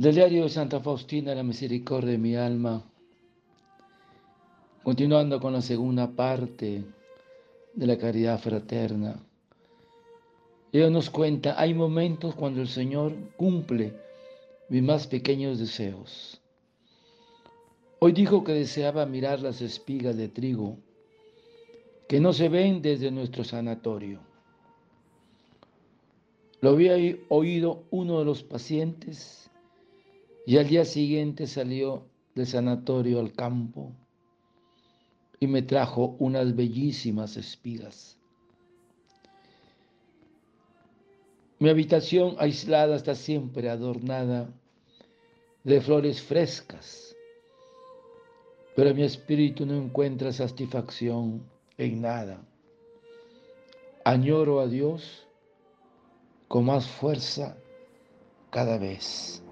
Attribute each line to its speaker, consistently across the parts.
Speaker 1: Del diario de Santa Faustina, la misericordia de mi alma. Continuando con la segunda parte de la caridad fraterna. Ella nos cuenta, hay momentos cuando el Señor cumple mis más pequeños deseos. Hoy dijo que deseaba mirar las espigas de trigo que no se ven desde nuestro sanatorio. Lo había oído uno de los pacientes y al día siguiente salió del sanatorio al campo y me trajo unas bellísimas espigas. Mi habitación aislada está siempre adornada de flores frescas, pero mi espíritu no encuentra satisfacción en nada. Añoro a Dios con más fuerza cada vez.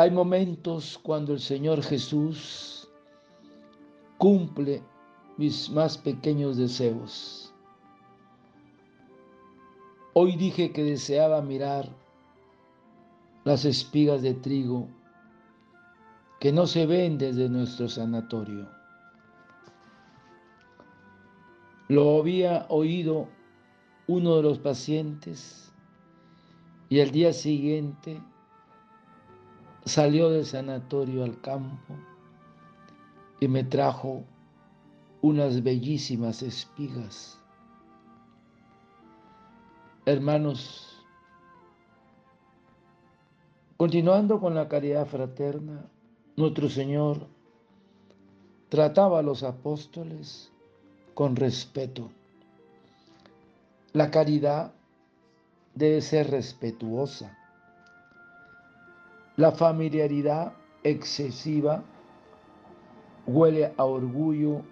Speaker 1: Hay momentos cuando el Señor Jesús cumple mis más pequeños deseos. Hoy dije que deseaba mirar las espigas de trigo que no se ven desde nuestro sanatorio. Lo había oído uno de los pacientes y al día siguiente salió del sanatorio al campo y me trajo unas bellísimas espigas. Hermanos, continuando con la caridad fraterna, nuestro Señor trataba a los apóstoles con respeto. La caridad debe ser respetuosa la familiaridad excesiva huele a orgullo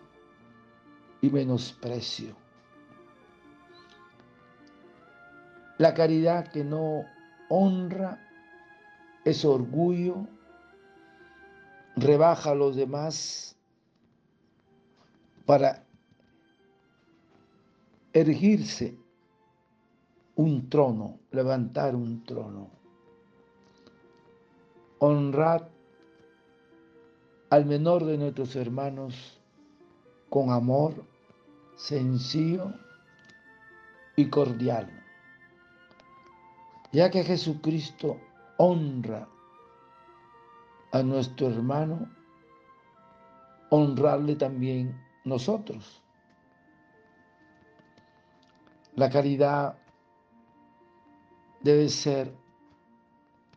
Speaker 1: y menosprecio. La caridad que no honra es orgullo, rebaja a los demás para erigirse un trono, levantar un trono honrad al menor de nuestros hermanos con amor sencillo y cordial, ya que Jesucristo honra a nuestro hermano, honrarle también nosotros. La caridad debe ser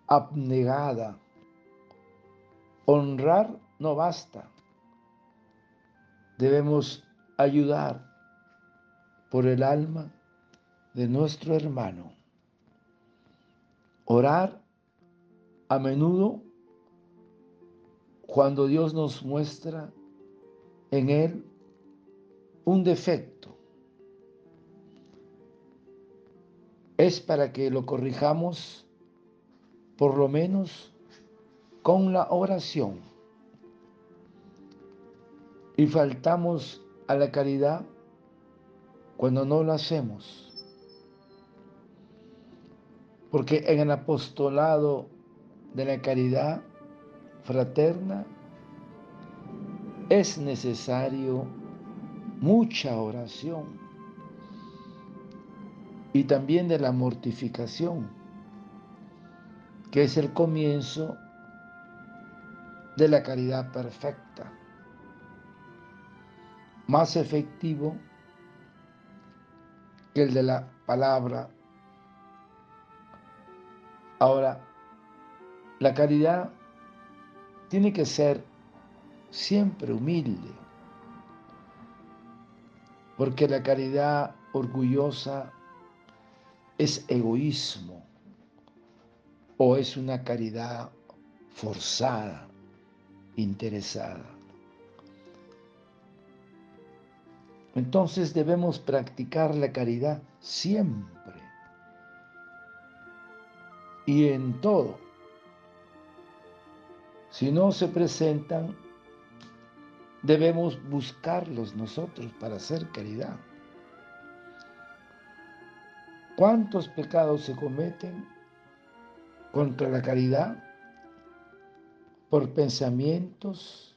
Speaker 1: abnegada Honrar no basta. Debemos ayudar por el alma de nuestro hermano. Orar a menudo cuando Dios nos muestra en él un defecto. Es para que lo corrijamos por lo menos con la oración y faltamos a la caridad cuando no lo hacemos. Porque en el apostolado de la caridad fraterna es necesario mucha oración y también de la mortificación, que es el comienzo de la caridad perfecta, más efectivo que el de la palabra. Ahora, la caridad tiene que ser siempre humilde, porque la caridad orgullosa es egoísmo o es una caridad forzada. Interesada. Entonces debemos practicar la caridad siempre y en todo. Si no se presentan, debemos buscarlos nosotros para hacer caridad. ¿Cuántos pecados se cometen contra la caridad? Por pensamientos,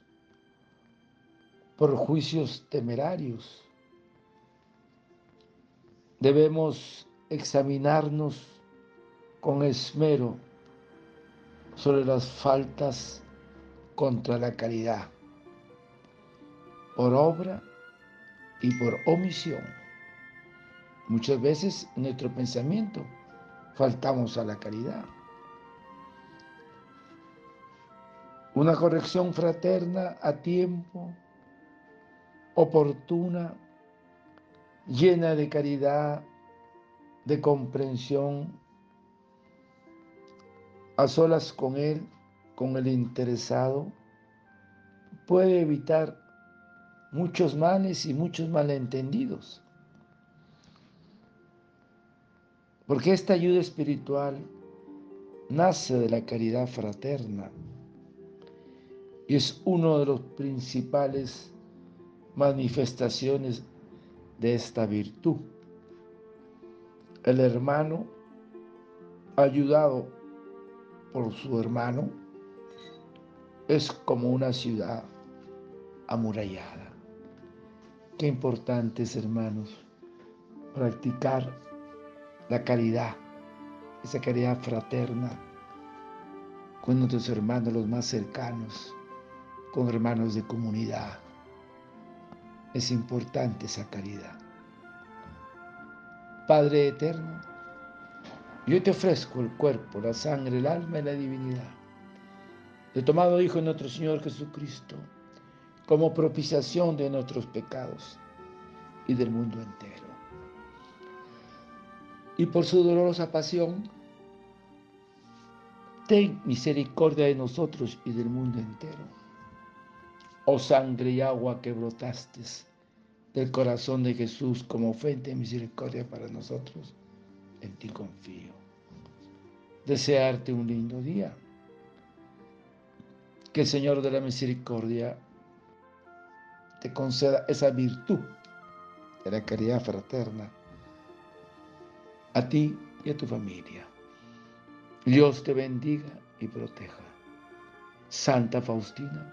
Speaker 1: por juicios temerarios. Debemos examinarnos con esmero sobre las faltas contra la caridad, por obra y por omisión. Muchas veces en nuestro pensamiento faltamos a la caridad. Una corrección fraterna a tiempo, oportuna, llena de caridad, de comprensión, a solas con él, con el interesado, puede evitar muchos males y muchos malentendidos. Porque esta ayuda espiritual nace de la caridad fraterna es uno de los principales manifestaciones de esta virtud. El hermano ayudado por su hermano es como una ciudad amurallada. Qué importante es, hermanos, practicar la caridad, esa caridad fraterna con nuestros hermanos los más cercanos, con hermanos de comunidad. Es importante esa caridad. Padre eterno, yo te ofrezco el cuerpo, la sangre, el alma y la divinidad. He tomado Hijo de nuestro Señor Jesucristo como propiciación de nuestros pecados y del mundo entero. Y por su dolorosa pasión, ten misericordia de nosotros y del mundo entero. Oh sangre y agua que brotaste del corazón de Jesús como fuente de misericordia para nosotros en ti confío. Desearte un lindo día. Que el Señor de la Misericordia te conceda esa virtud de la caridad fraterna a ti y a tu familia. Dios te bendiga y proteja. Santa Faustina,